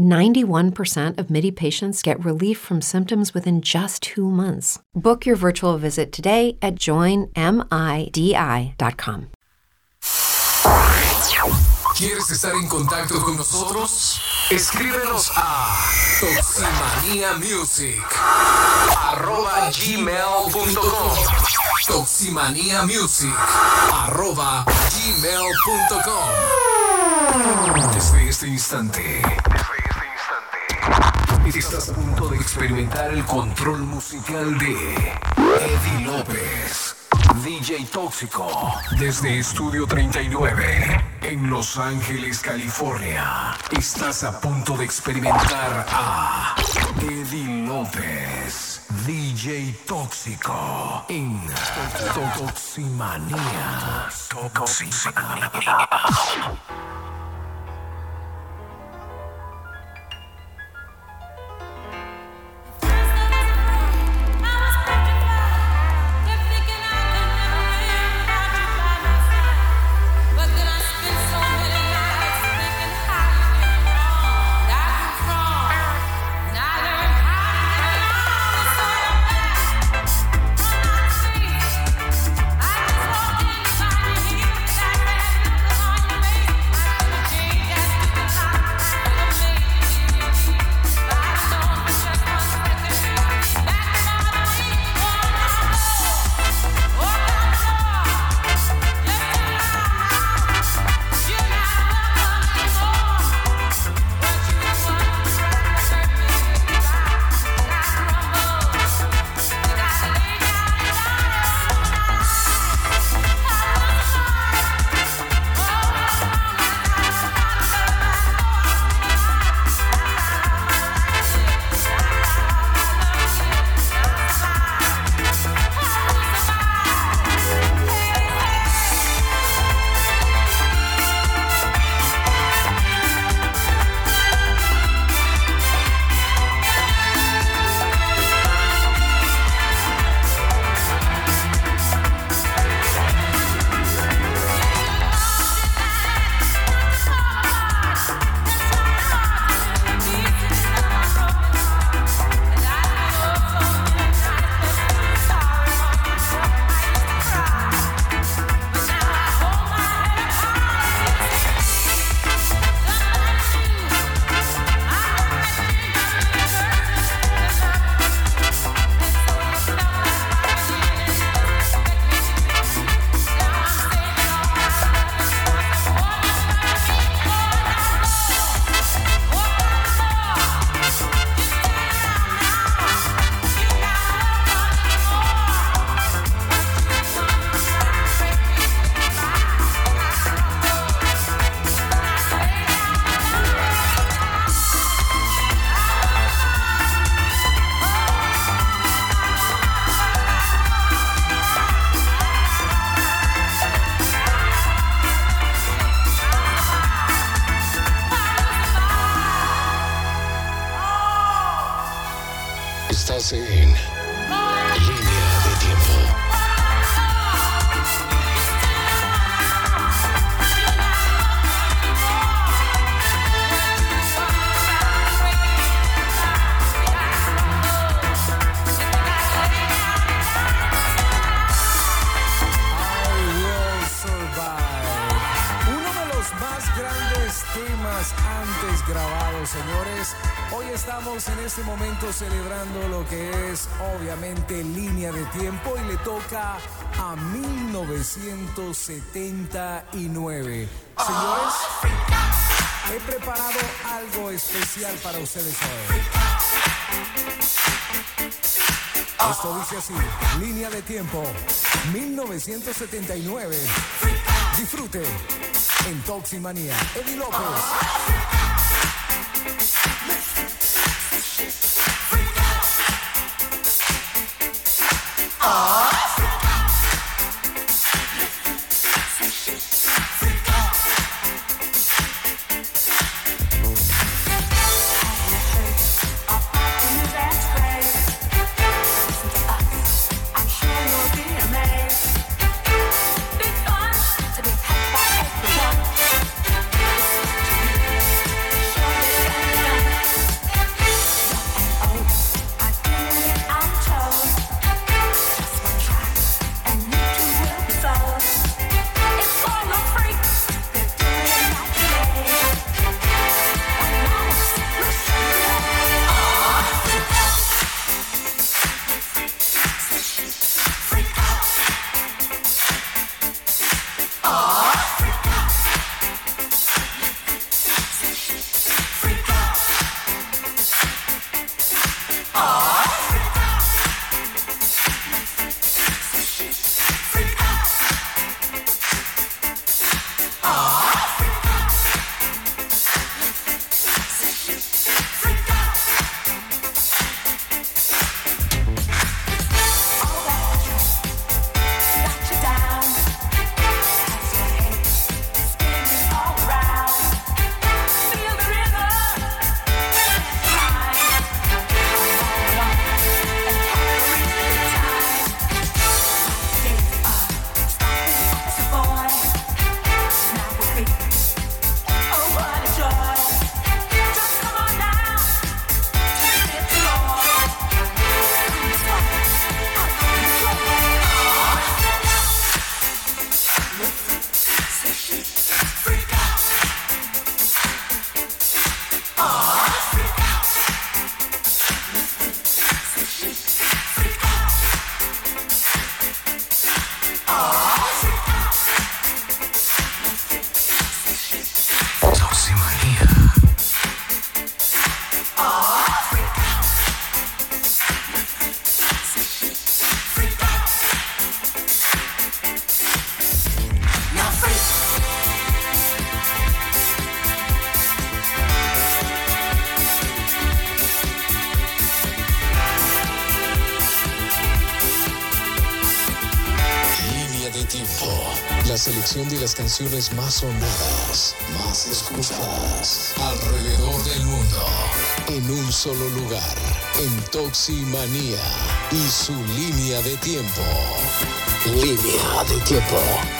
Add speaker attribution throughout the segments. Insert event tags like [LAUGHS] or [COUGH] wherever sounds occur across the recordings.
Speaker 1: 91% of MIDI patients get relief from symptoms within just two months. Book your virtual visit today at joinmidi.com.
Speaker 2: ¿Quieres estar en contacto con nosotros? Escríbenos a arroba gmail.com arroba gmail.com Desde este instante Estás a punto de experimentar el control musical de Eddie López, DJ Tóxico, desde Estudio 39, en Los Ángeles, California. Estás a punto de experimentar a Eddie López, DJ Tóxico, en Toximanía. Toximanía.
Speaker 3: Esto dice así, línea de tiempo, 1979. Disfrute en Toximanía. Eddie López.
Speaker 2: De las canciones más sonadas, más escuchadas alrededor del mundo. En un solo lugar, en Toximanía y su línea de tiempo. Línea de tiempo.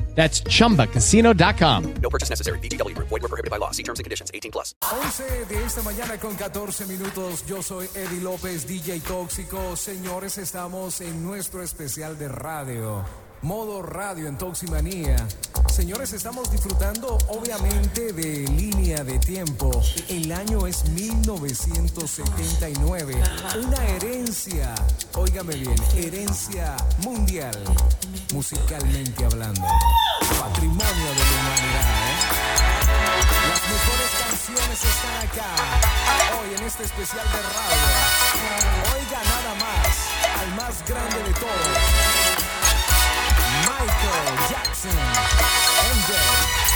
Speaker 4: That's chumbacasino.com.
Speaker 5: No purchase necessary. BGW. Void were prohibited by law. See terms and conditions. 18 plus.
Speaker 3: 11 de esta mañana con 14 minutos. Yo soy Eddie López, DJ Tóxico. Señores, estamos en nuestro especial de radio. Modo radio en Toximanía. Señores, estamos disfrutando obviamente de línea de tiempo. El año es 1979. Una herencia, óigame bien, herencia mundial, musicalmente hablando. Patrimonio de la humanidad. ¿eh? Las mejores canciones están acá, hoy en este especial de radio. Oiga nada más al más grande de todos, Michael Jackson. MJ.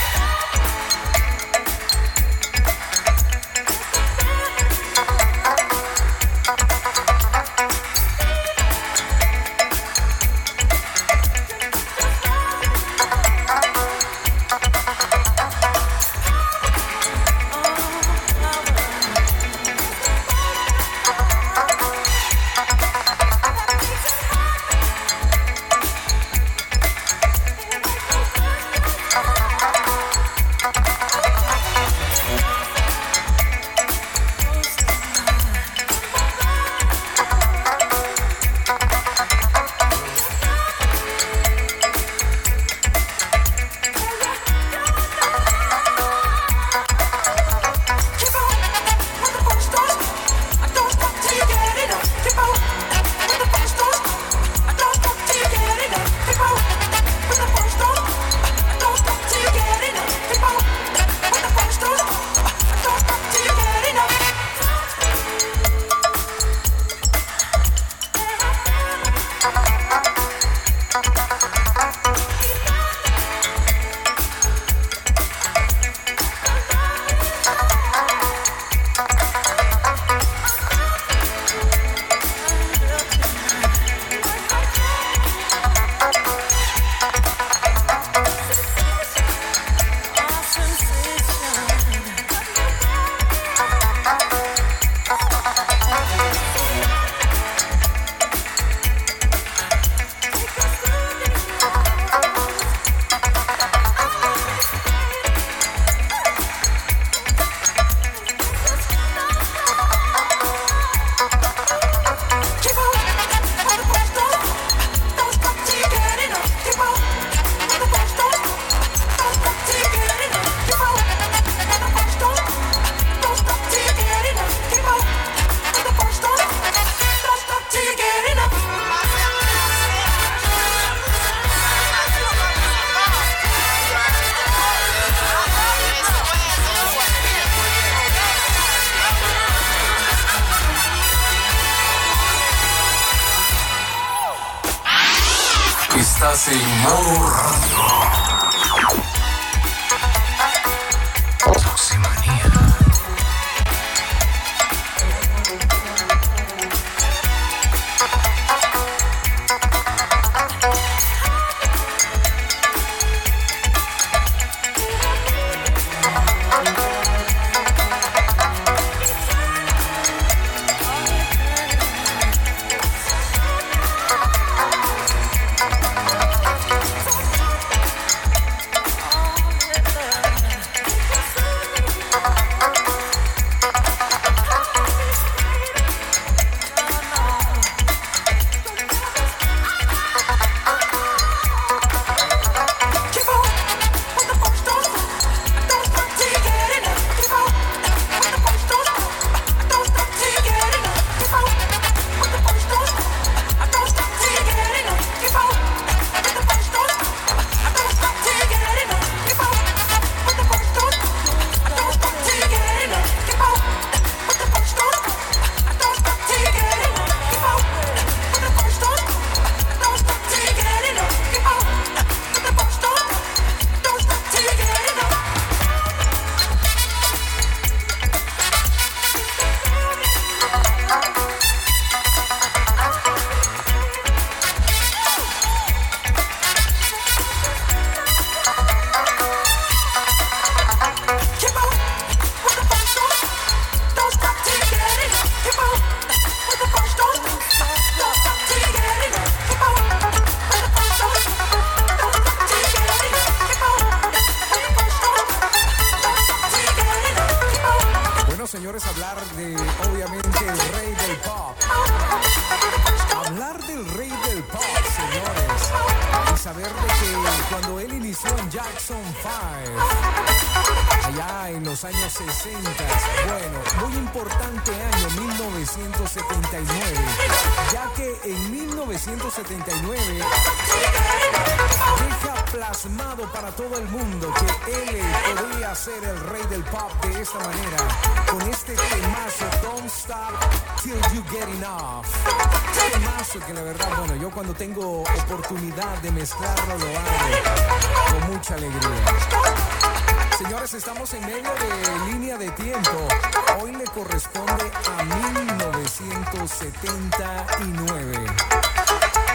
Speaker 3: 1979.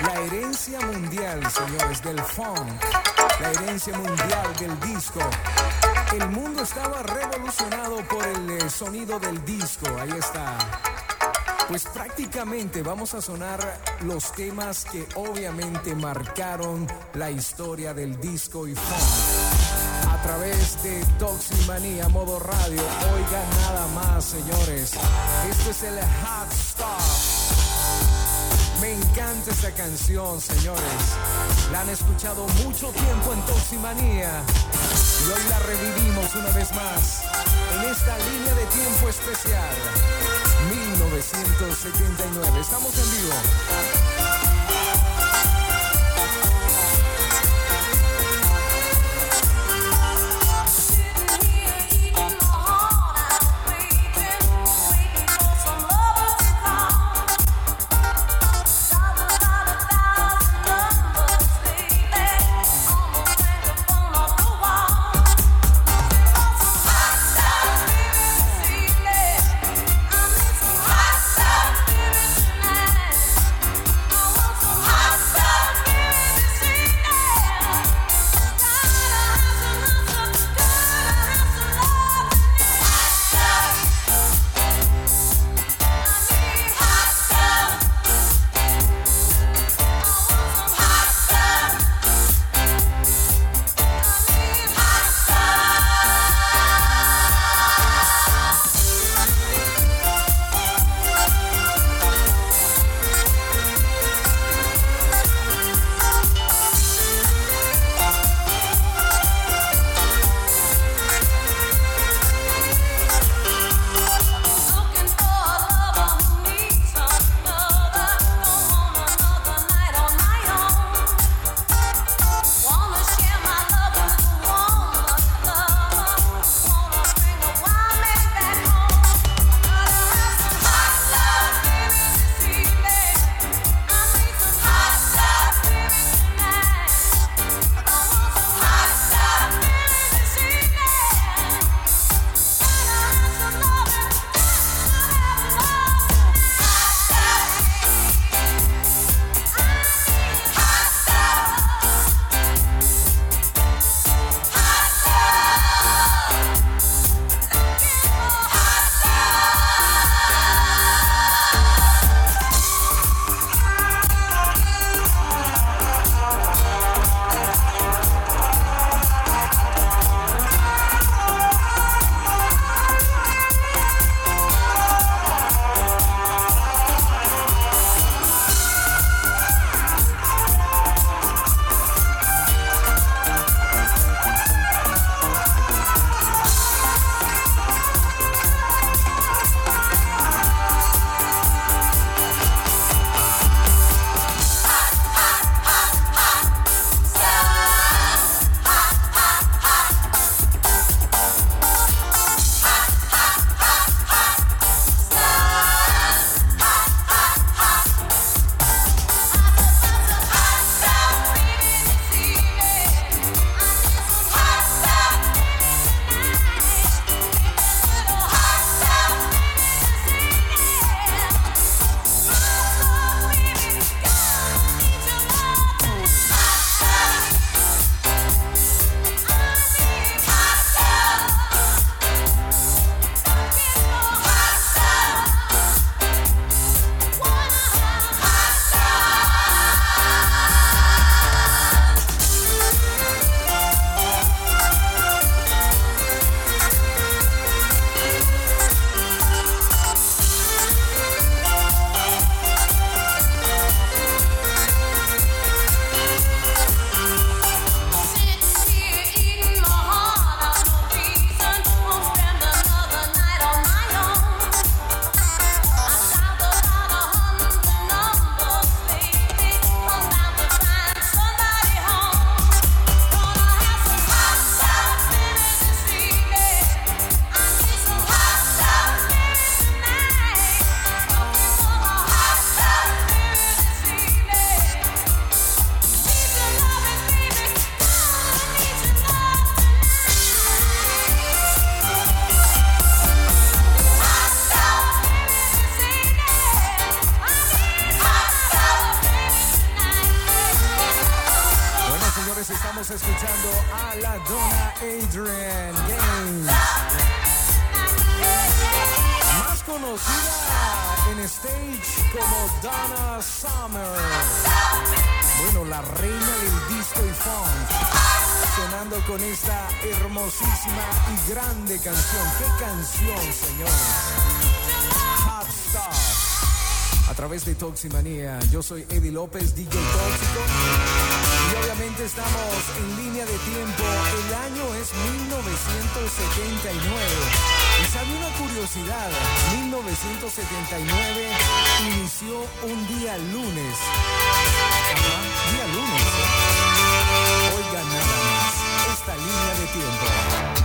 Speaker 3: La herencia mundial, señores, del funk. La herencia mundial del disco. El mundo estaba revolucionado por el eh, sonido del disco. Ahí está. Pues prácticamente vamos a sonar los temas que obviamente marcaron la historia del disco y funk. A través de Toximanía Modo Radio. Oigan nada más, señores. Esto es el Hot Stuff. Me encanta esta canción, señores. La han escuchado mucho tiempo en Toximanía. Y hoy la revivimos una vez más en esta línea de tiempo especial. 1979. Estamos en vivo. Conocida en stage como Donna Summer. Bueno, la reina del disco y funk. Sonando con esta hermosísima y grande canción. ¿Qué canción, señores? Través de Toximanía. Yo soy Eddie López, DJ Tóxico. Y obviamente estamos en línea de tiempo. El año es 1979. Y sabe una curiosidad, 1979 inició un día lunes. Ajá, día lunes. Oigan nada más esta línea de tiempo.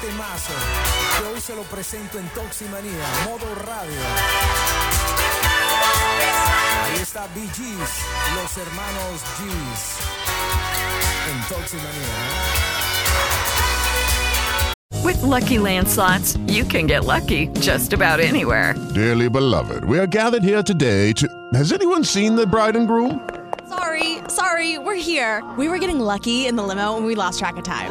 Speaker 3: Temazo que hoy se lo presento en Toximanía, modo radio. Ahí está Bee Gees, los hermanos Gees en Toximanía.
Speaker 6: With Lucky Land slots, you can get lucky just about anywhere.
Speaker 7: Dearly beloved, we are gathered here today to. Has anyone seen the bride and groom?
Speaker 8: Sorry, sorry, we're here. We were getting lucky in the limo and we lost track of time.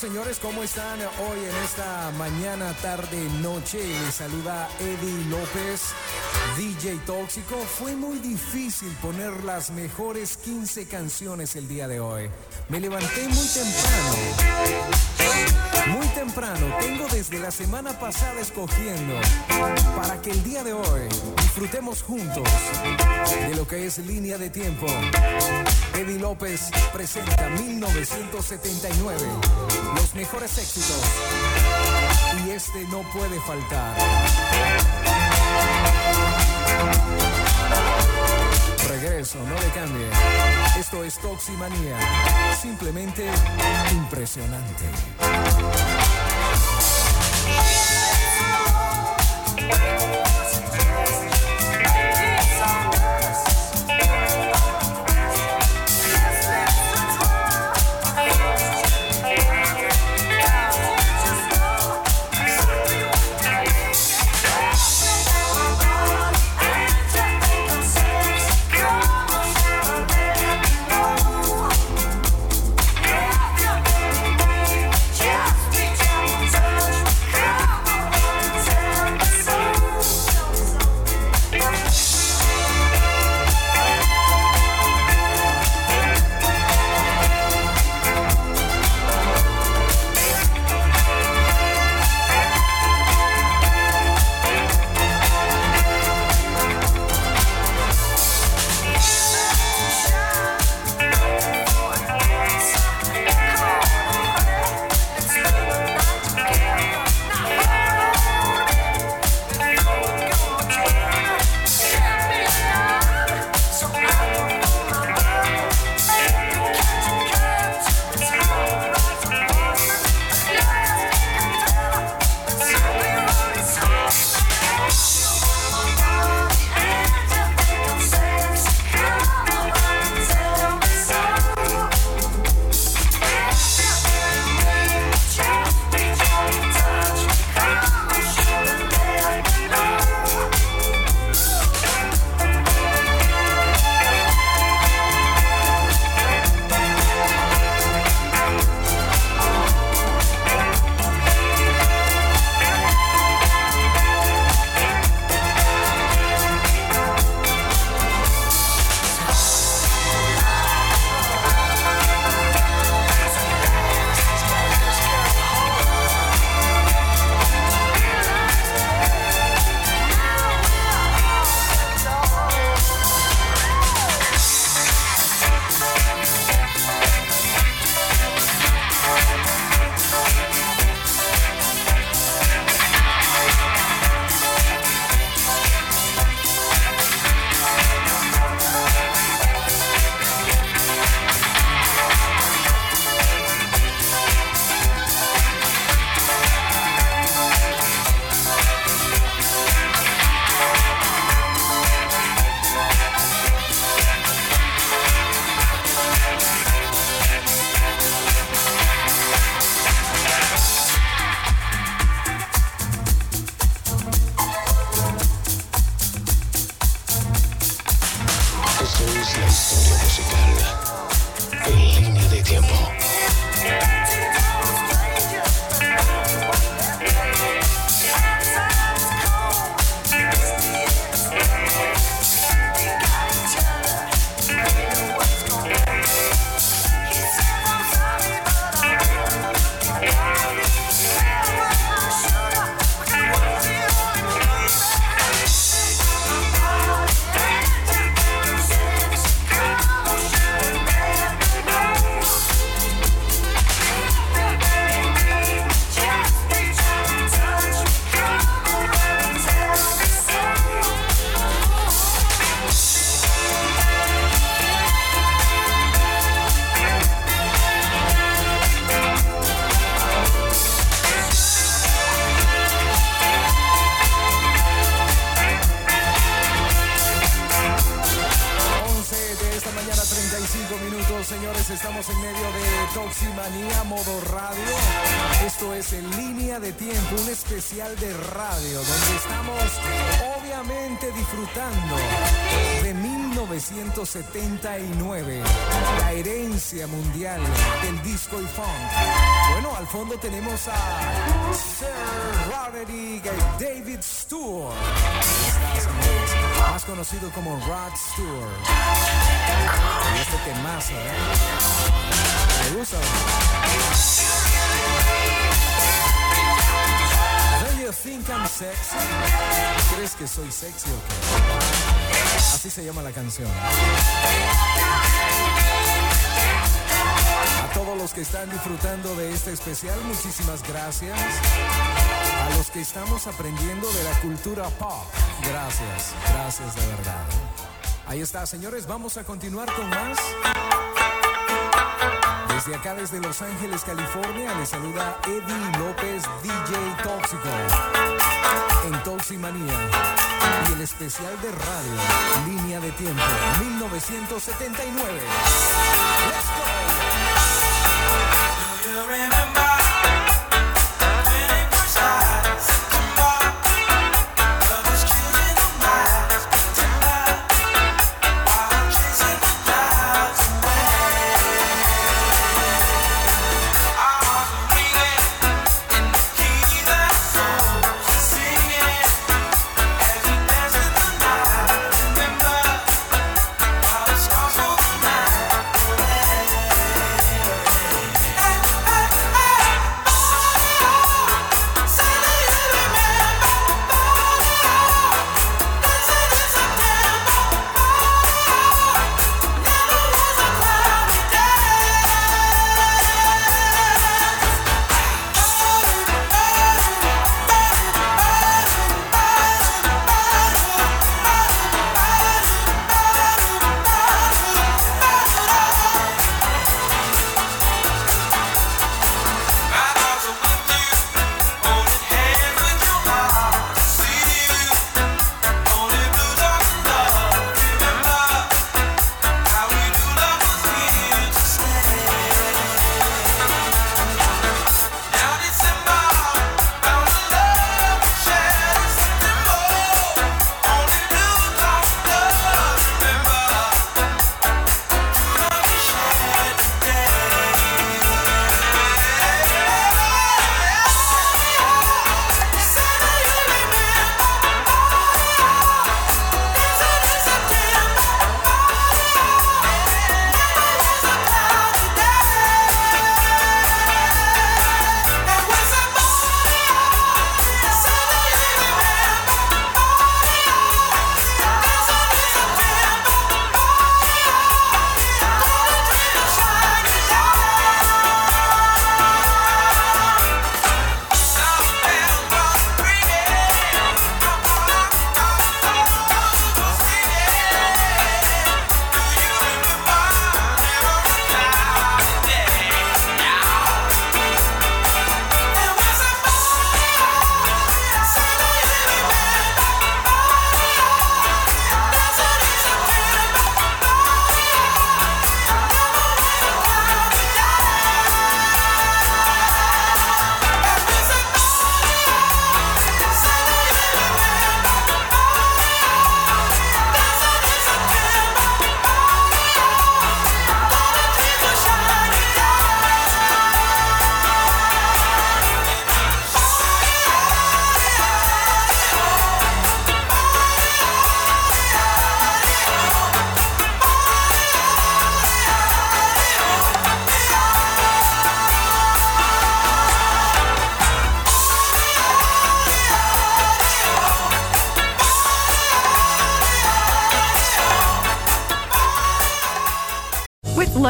Speaker 3: Señores, ¿cómo están hoy en esta mañana, tarde, noche? Les saluda Eddie López, DJ Tóxico. Fue muy difícil poner las mejores 15 canciones el día de hoy. Me levanté muy temprano. Muy temprano. Tengo desde la semana pasada escogiendo para que el día de hoy disfrutemos juntos de lo que es línea de tiempo. Eddie López presenta 1979. Los mejores éxitos. Y este no puede faltar. Regreso, no le cambie. Esto es Toximanía. Simplemente impresionante.
Speaker 2: Estudio musical
Speaker 3: fondo tenemos a Sir Roderick David Stewart, más conocido como Rod Stewart. Y este temazo, ¿eh? ¿Me gusta? Think I'm sexy? ¿Crees que soy sexy o qué? Así se llama la canción. Todos los que están disfrutando de este especial, muchísimas gracias. A los que estamos aprendiendo de la cultura pop, gracias, gracias de verdad. Ahí está, señores, vamos a continuar con más. Desde acá, desde Los Ángeles, California, les saluda Eddie López, DJ Tóxico, en Toximanía. Y el especial de radio, Línea de Tiempo, 1979. Let's go.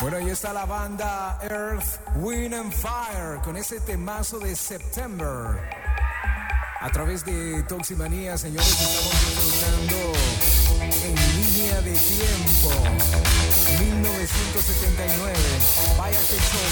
Speaker 3: Bueno, ahí está la banda Earth, Wind and Fire con ese temazo de September. A través de Toximanía, señores, estamos disfrutando en línea de tiempo. 1979. Vaya que Toximanía.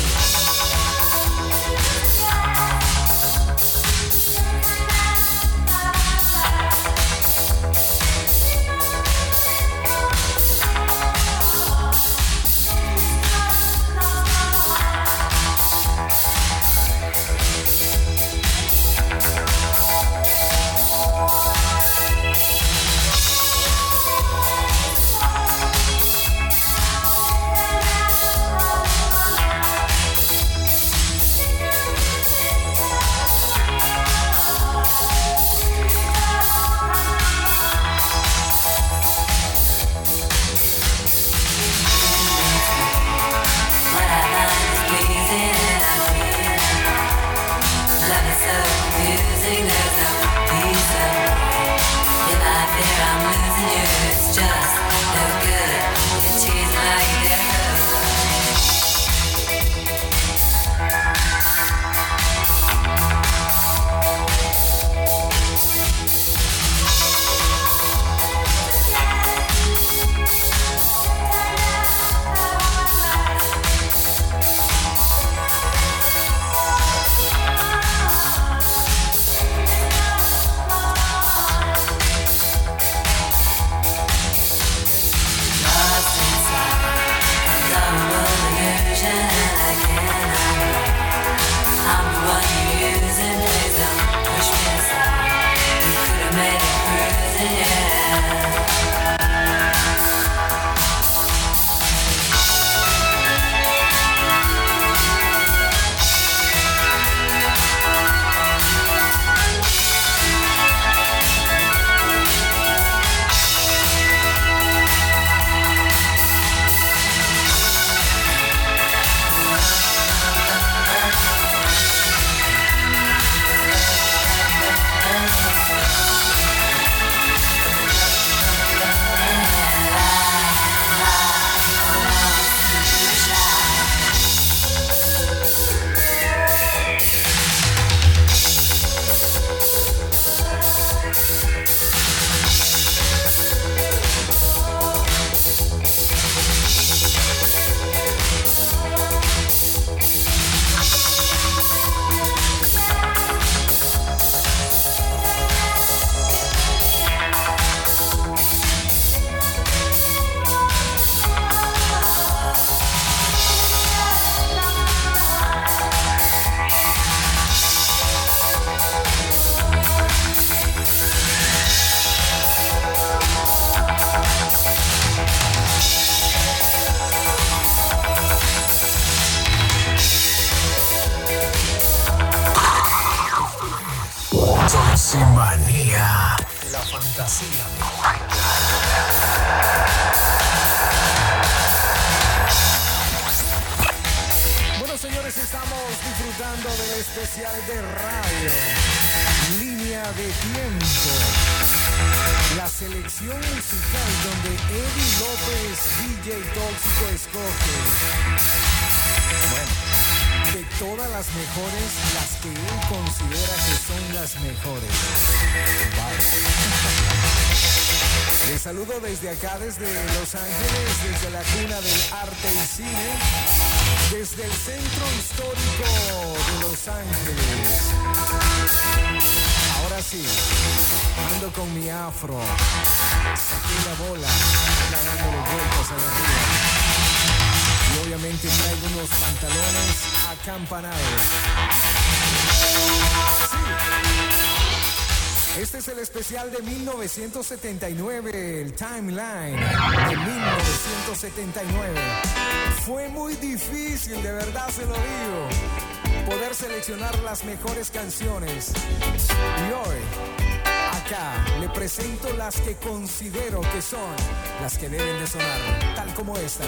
Speaker 3: Disfrutando del especial de radio. Línea de tiempo. La selección musical donde Eddie López, DJ Tóxico, escoge. Bueno de todas las mejores, las que él considera que son las mejores. Les saludo desde acá, desde Los Ángeles, desde la cuna del arte y cine, desde el centro histórico de Los Ángeles. Ahora sí, ando con mi afro, saqué la bola, dándole vueltas a la arriba y obviamente traigo unos pantalones acampanados. Sí.
Speaker 2: Este es el especial de 1979, el timeline de 1979. Fue muy difícil, de verdad se lo digo, poder seleccionar las mejores canciones. Y hoy, acá, le presento las que considero que son las que deben de sonar, tal como esta.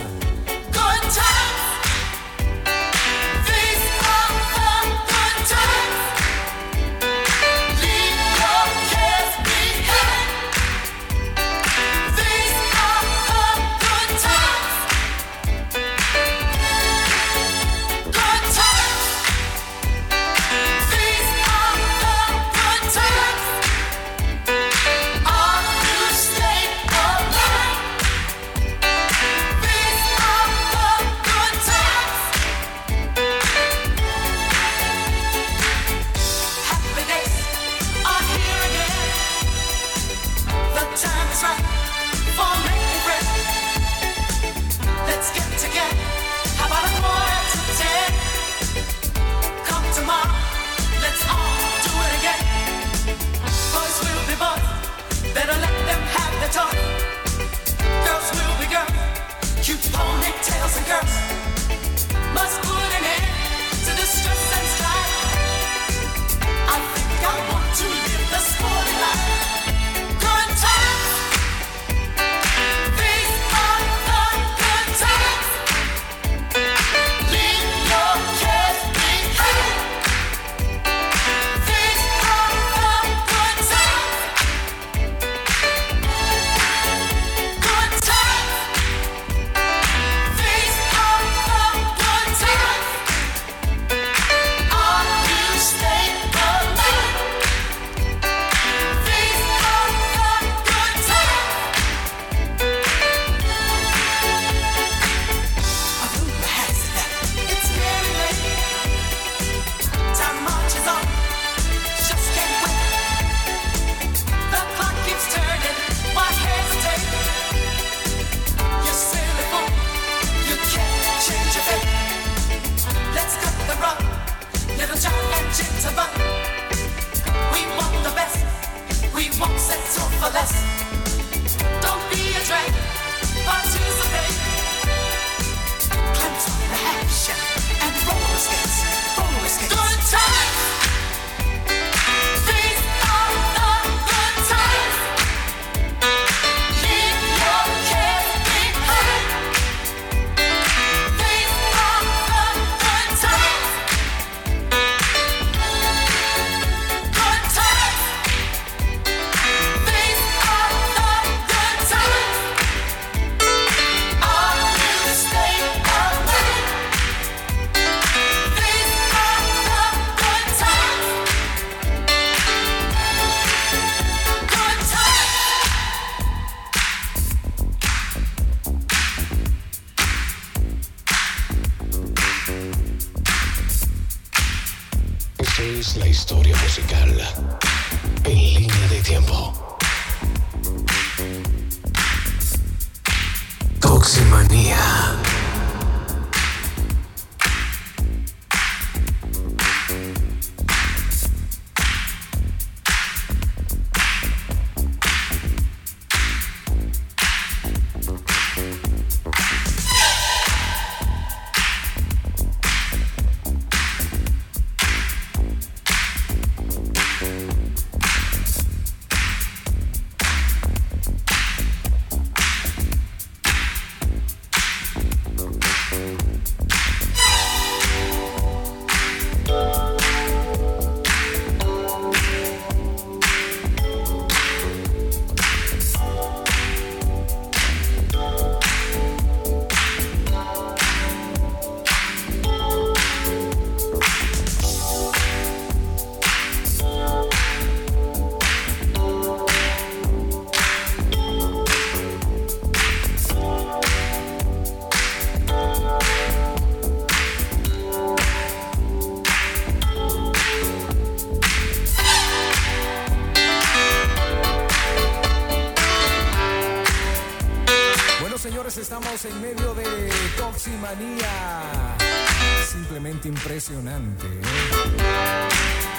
Speaker 2: ¿eh?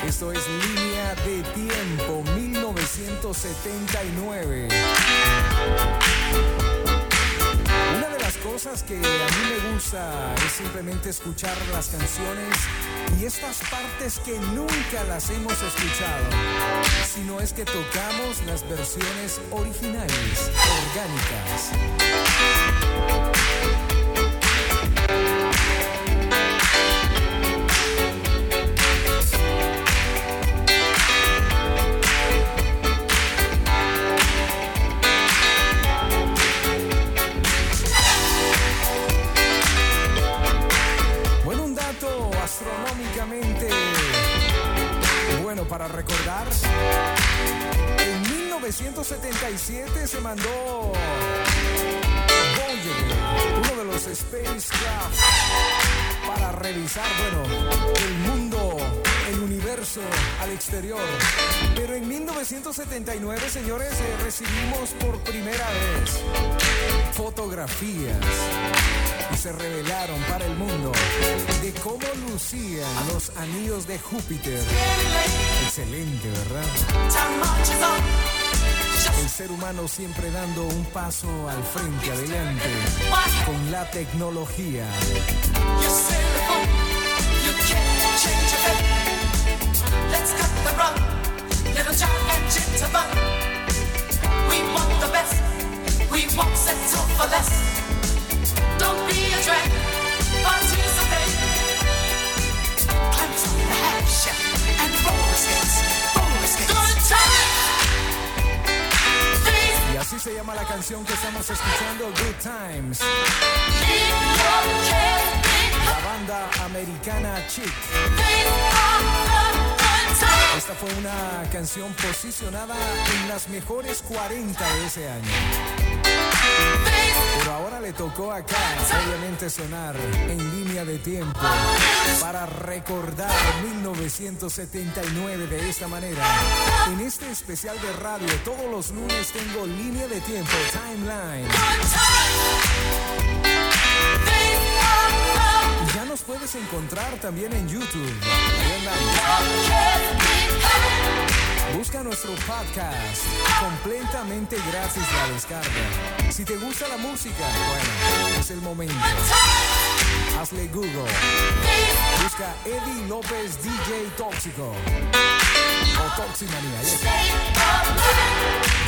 Speaker 2: Esto es Línea de Tiempo 1979.
Speaker 3: Una de las cosas que a mí me gusta es simplemente escuchar las canciones y estas partes que nunca las hemos escuchado, sino es que tocamos las versiones originales, orgánicas. Bueno, el mundo, el universo al exterior. Pero en 1979, señores, eh, recibimos por primera vez fotografías y se revelaron para el mundo de cómo lucían los anillos de Júpiter. Excelente, ¿verdad? El ser humano siempre dando un paso al frente, adelante, con la tecnología. Esta fue una canción posicionada en las mejores 40 de ese año. Pero ahora le tocó acá, obviamente, sonar en línea de tiempo para recordar 1979 de esta manera. En este especial de radio, todos los lunes tengo línea de tiempo, timeline. Nos puedes encontrar también en YouTube. Busca nuestro podcast completamente gratis la descarga. Si te gusta la música, bueno, es el momento. Hazle Google. Busca Eddie López DJ Tóxico. O Toximanía.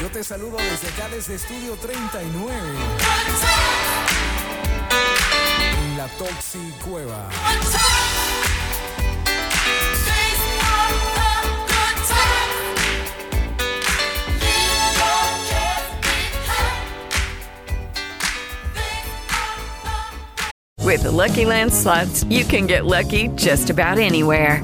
Speaker 3: Yo te saludo desde acá, desde Estudio 39. La Toxi Cueva.
Speaker 6: With the Lucky Land slots, you can get lucky just about anywhere.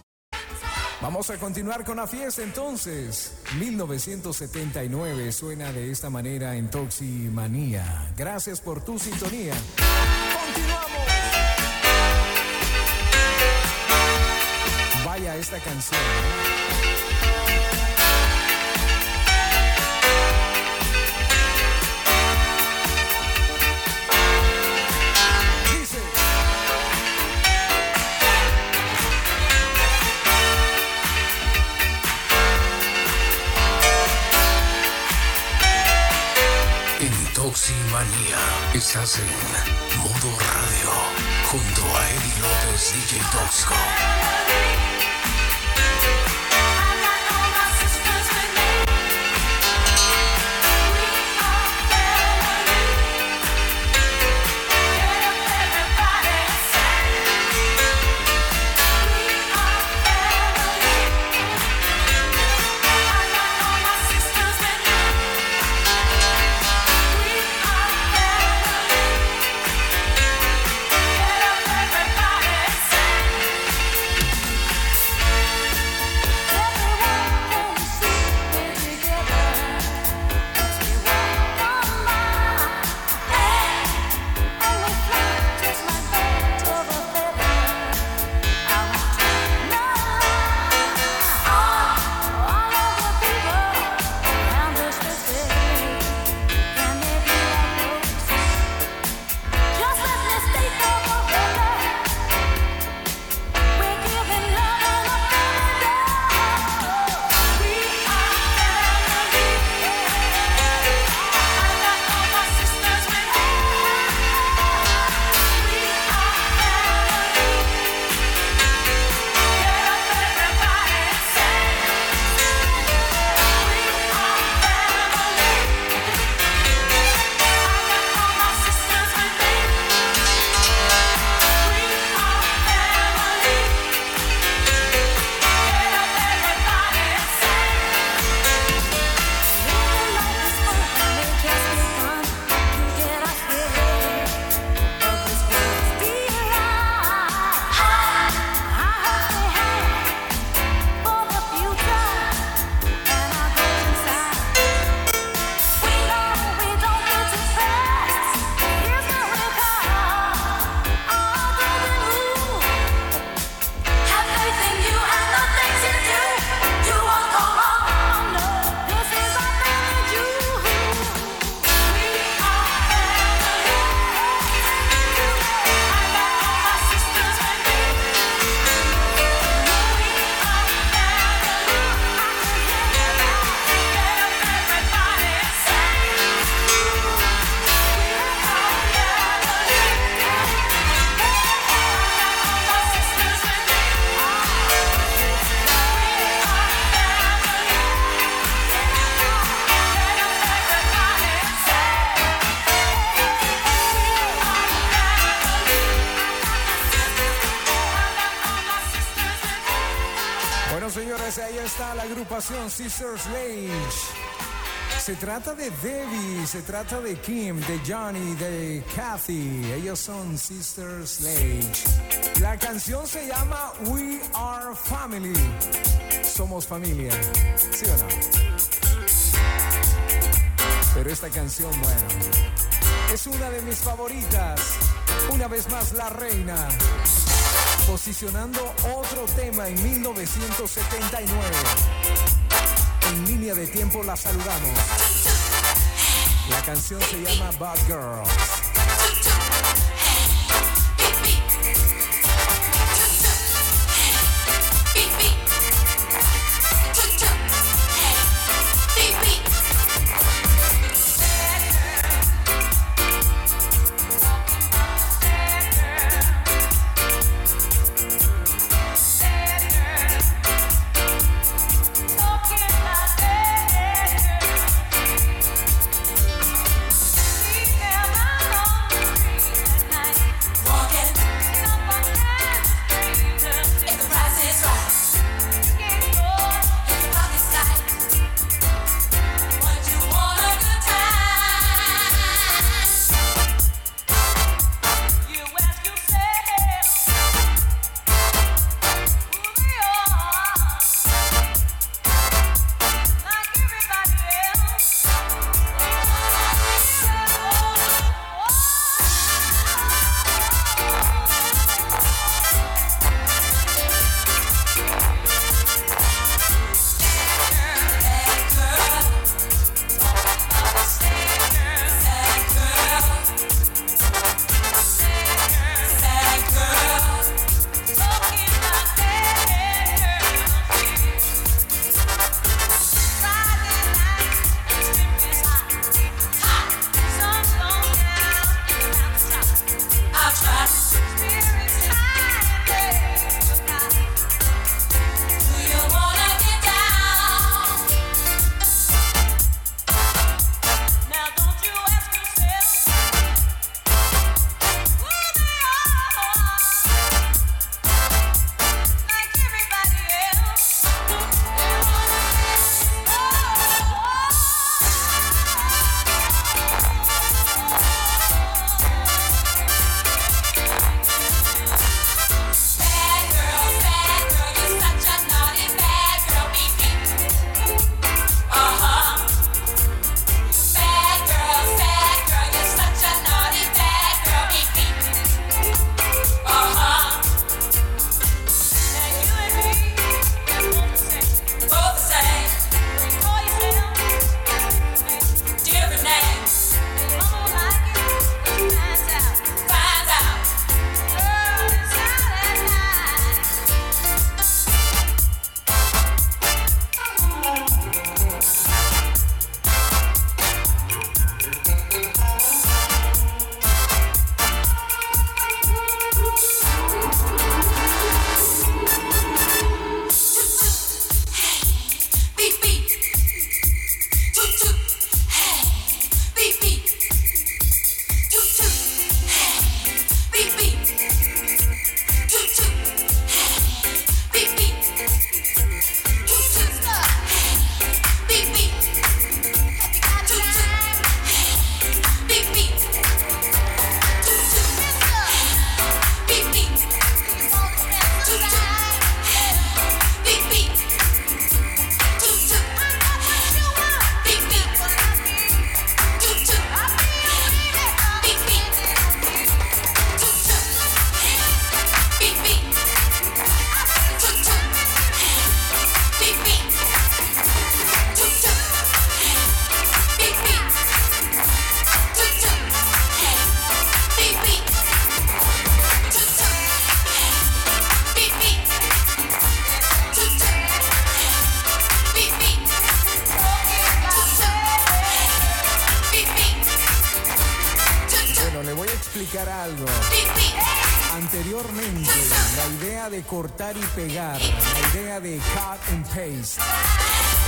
Speaker 3: Vamos a continuar con la fiesta entonces. 1979 suena de esta manera en Toximanía. Gracias por tu sintonía. Continuamos. Vaya esta canción.
Speaker 2: En Toximanía estás en modo radio junto a Eddie López DJ Toxico. Agrupación Sisters Lage. Se trata de Debbie, se trata de Kim, de Johnny, de Kathy. Ellos son Sisters Lage. La canción se llama We Are Family. Somos familia. ¿Sí o no? Pero esta canción, bueno, es una de mis favoritas. Una vez más, La Reina. Posicionando otro tema en 1979. En línea de tiempo la saludamos. La canción se llama Bad Girls. Pegar, la idea de cut and paste,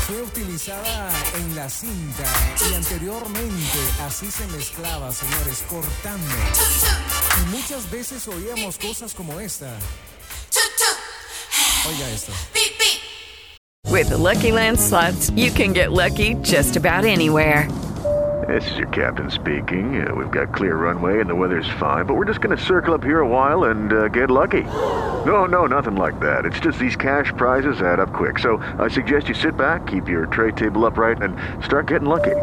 Speaker 2: fue utilizada en la cinta y anteriormente así se mezclaba, señores, cortando. Y muchas veces oíamos cosas como esta. Oiga esto.
Speaker 6: With the Lucky Land slots, you can get lucky just about anywhere.
Speaker 9: This is your captain speaking. Uh, we've got clear runway and the weather's fine, but we're just going to circle up here a while and uh, get lucky. No, no, nothing like that. It's just these cash prizes add up quick. So I suggest you sit back, keep your tray table upright, and start getting lucky.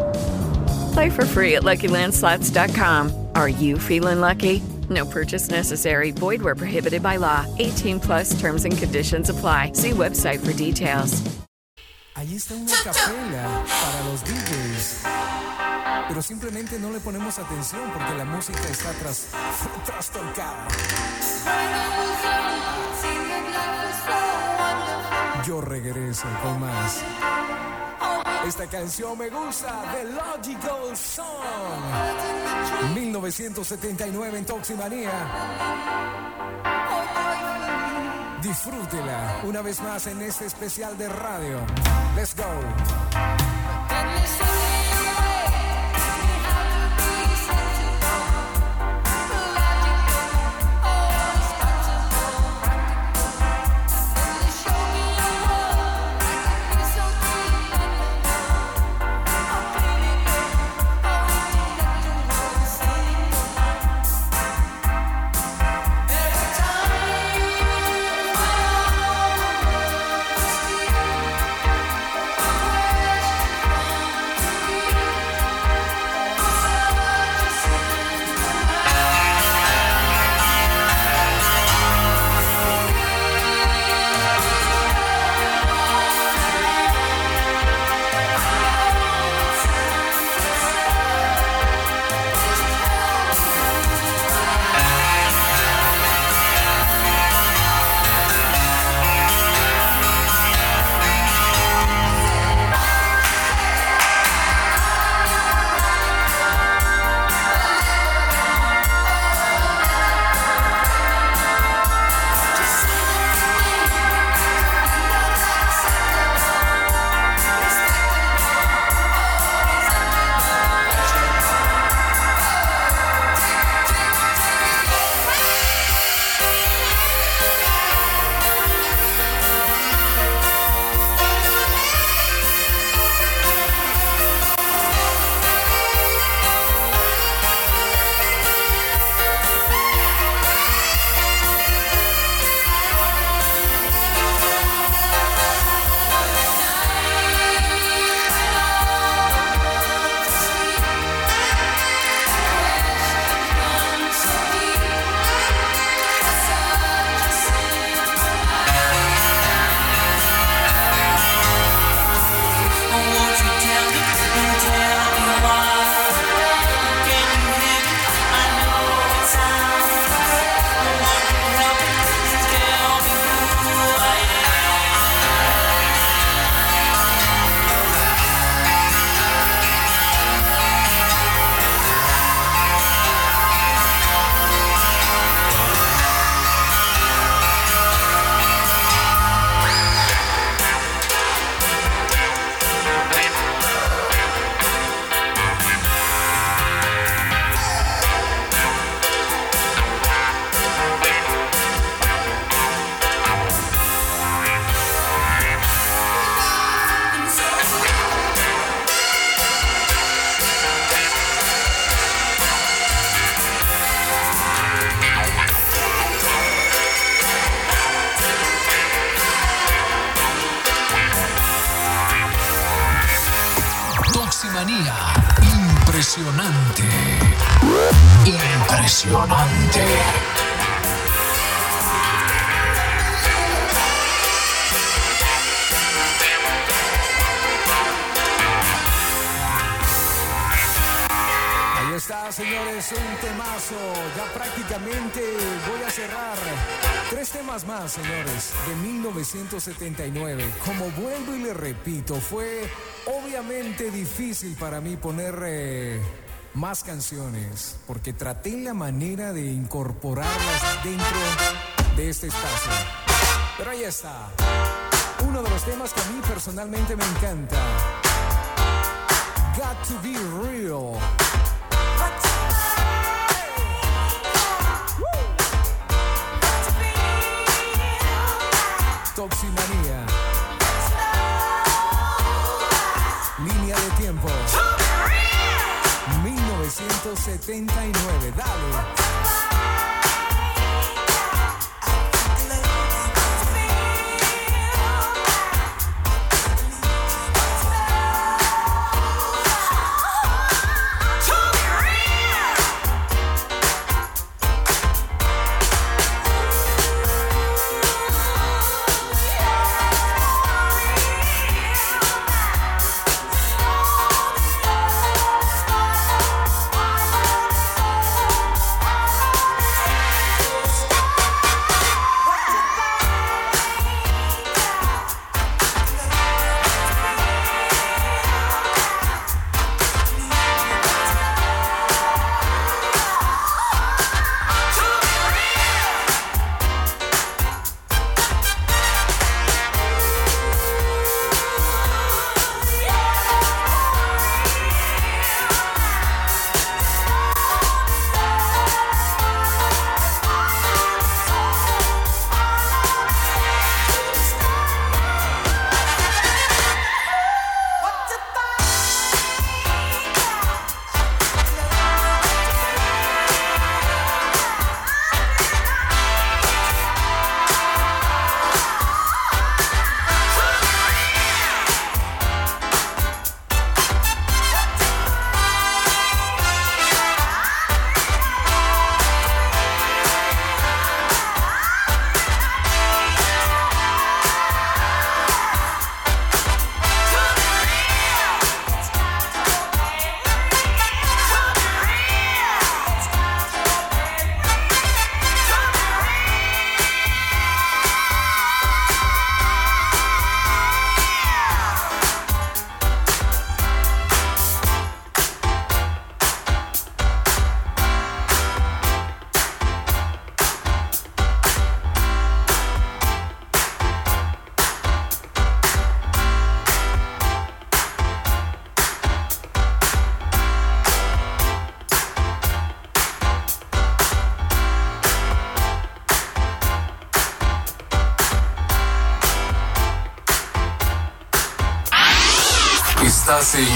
Speaker 6: Play for free at LuckyLandSlots.com. Are you feeling lucky? No purchase necessary. Void where prohibited by law. 18 plus terms and conditions apply. See website for details.
Speaker 3: Allí está una capela para los DJs. Pero simplemente no le ponemos atención porque la música está tras, [LAUGHS] trastocada. Yo regreso con más. Esta canción me gusta, The Logical Song. 1979 en Toximanía. Disfrútela una vez más en este especial de radio. Let's go. Ahí está, señores, un temazo. Ya prácticamente voy a cerrar. Tres temas más, señores, de 1979. Como vuelvo y le repito, fue obviamente difícil para mí poner eh, más canciones, porque traté la manera de incorporarlas dentro de este espacio. Pero ahí está, uno de los temas que a mí personalmente me encanta. Got to be real. Toximanía. Línea de tiempo. 1979. Dale. Estás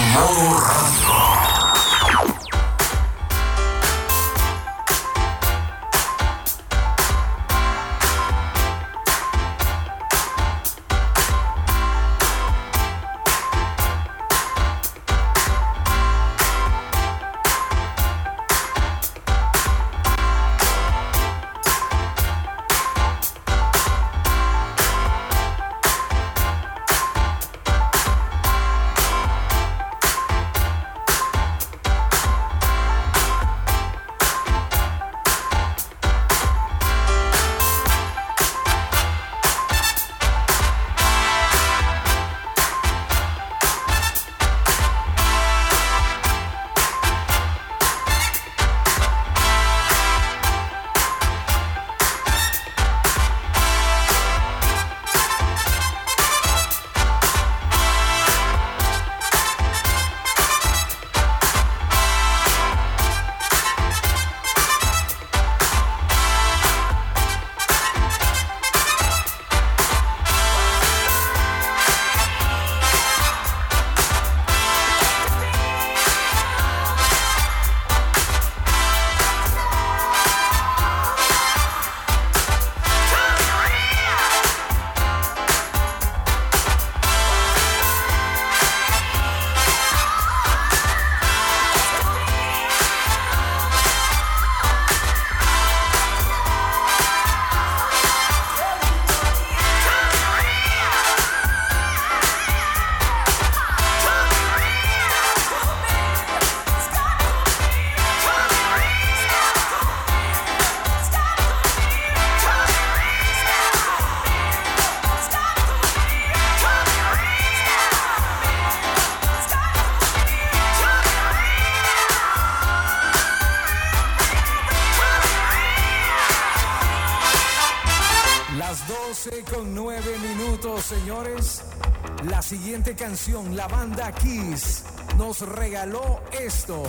Speaker 3: canción, la banda Kiss, nos regaló esto.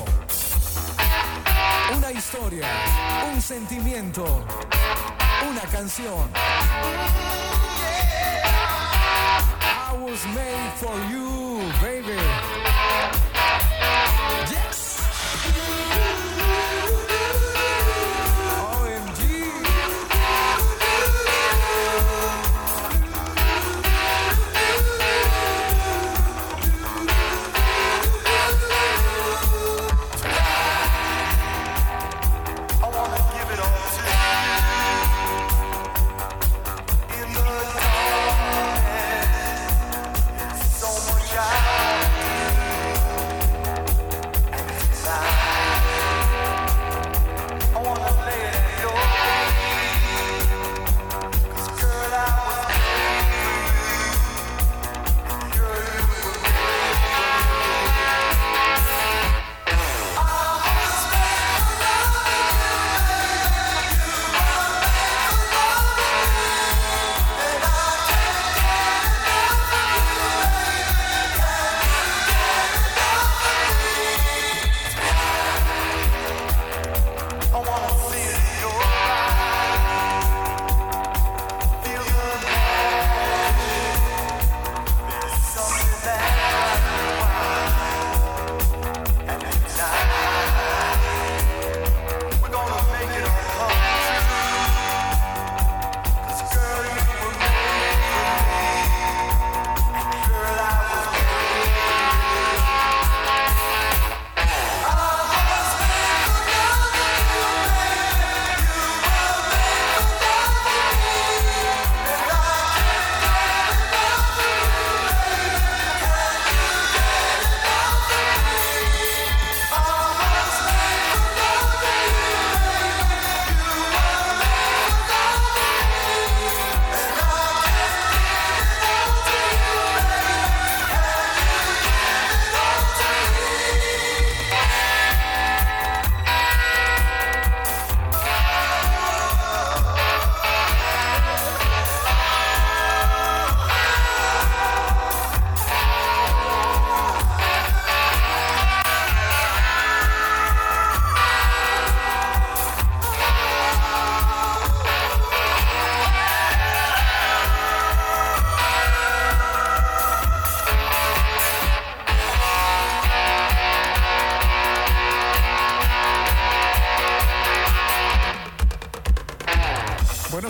Speaker 3: Una historia, un sentimiento, una canción. I was made for you, baby.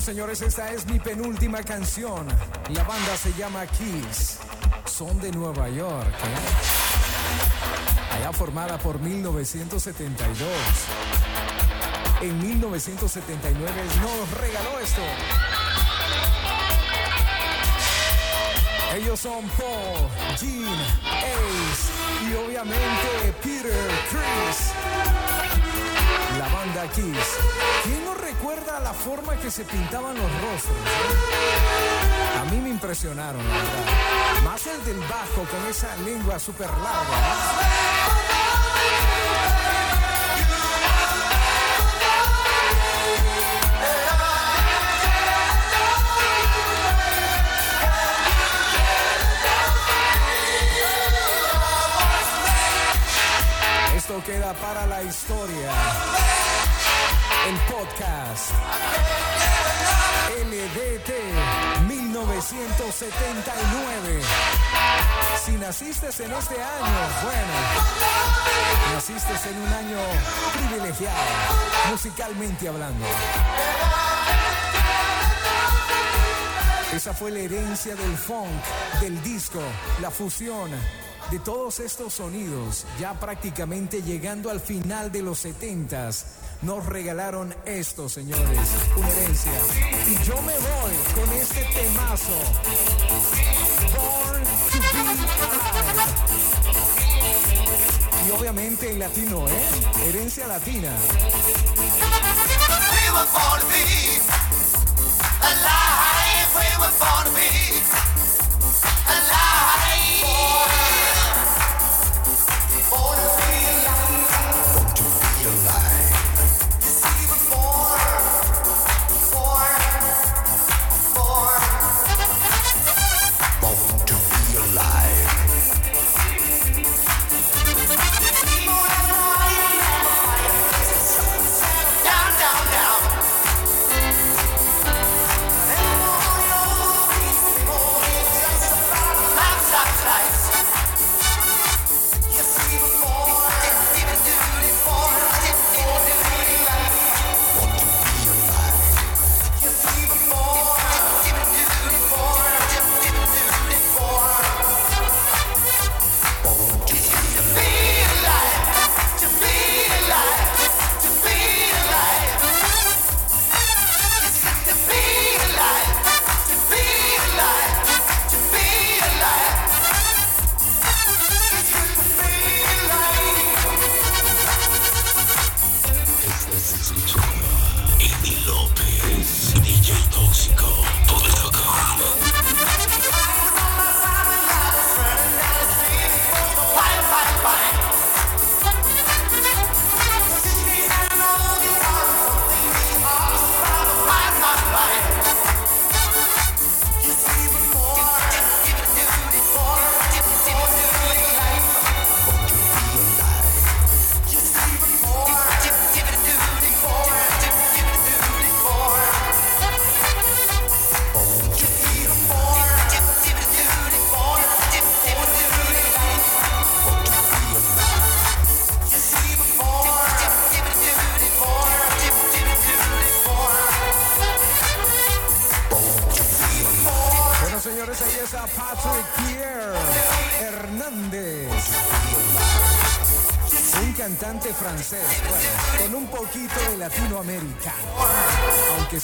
Speaker 3: Señores, esta es mi penúltima canción. La banda se llama Kiss. Son de Nueva York. ¿eh? Allá formada por 1972. En 1979 nos regaló esto. Ellos son Paul, Gene, Ace y obviamente Peter, Chris. La banda Kiss. ¿Quién no recuerda la forma que se pintaban los rostros? eh? A mí me impresionaron, la verdad. Más el del bajo con esa lengua súper larga. ¿no? Esto queda para la historia. El podcast LDT 1979. Si naciste en este año, bueno, naciste en un año privilegiado, musicalmente hablando. Esa fue la herencia del funk, del disco, la fusión, de todos estos sonidos, ya prácticamente llegando al final de los 70s, nos regalaron esto, señores, una herencia. Y yo me voy con este temazo. Y obviamente en latino, ¿eh? Herencia latina.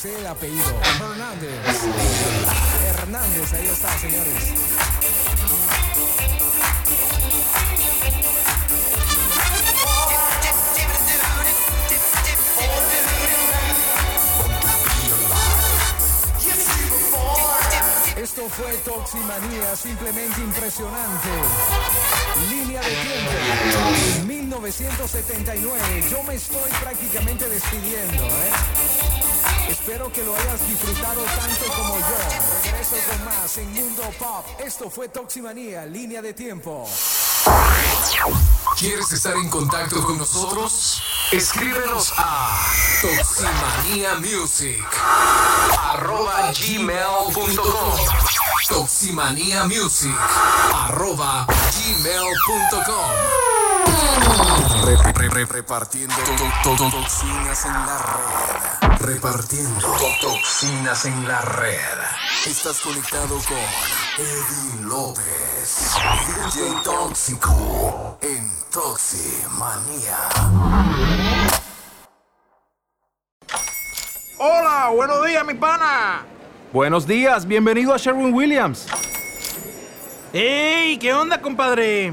Speaker 3: El apellido Hernández. Hernández, ahí está, señores. Esto fue Toximanía, simplemente impresionante. Línea de tiempo, 1979. Yo me estoy prácticamente despidiendo, ¿eh? Espero que lo hayas disfrutado tanto como yo. Regreso con más en Mundo Pop. Esto fue Toximanía, línea de tiempo.
Speaker 10: ¿Quieres estar en contacto con nosotros? Escríbenos a toximaniamusic arroba gmail.com toximaniamusic arroba gmail.com Re- re- re- Repartiendo to- to- toxinas en la red. Repartiendo to- toxinas en la red. Estás conectado con Eddie López, DJ Tóxico en Toximanía.
Speaker 11: Hola, buenos días, mi pana. Buenos días, bienvenido a Sherwin Williams. ¡Ey! ¿Qué onda, compadre?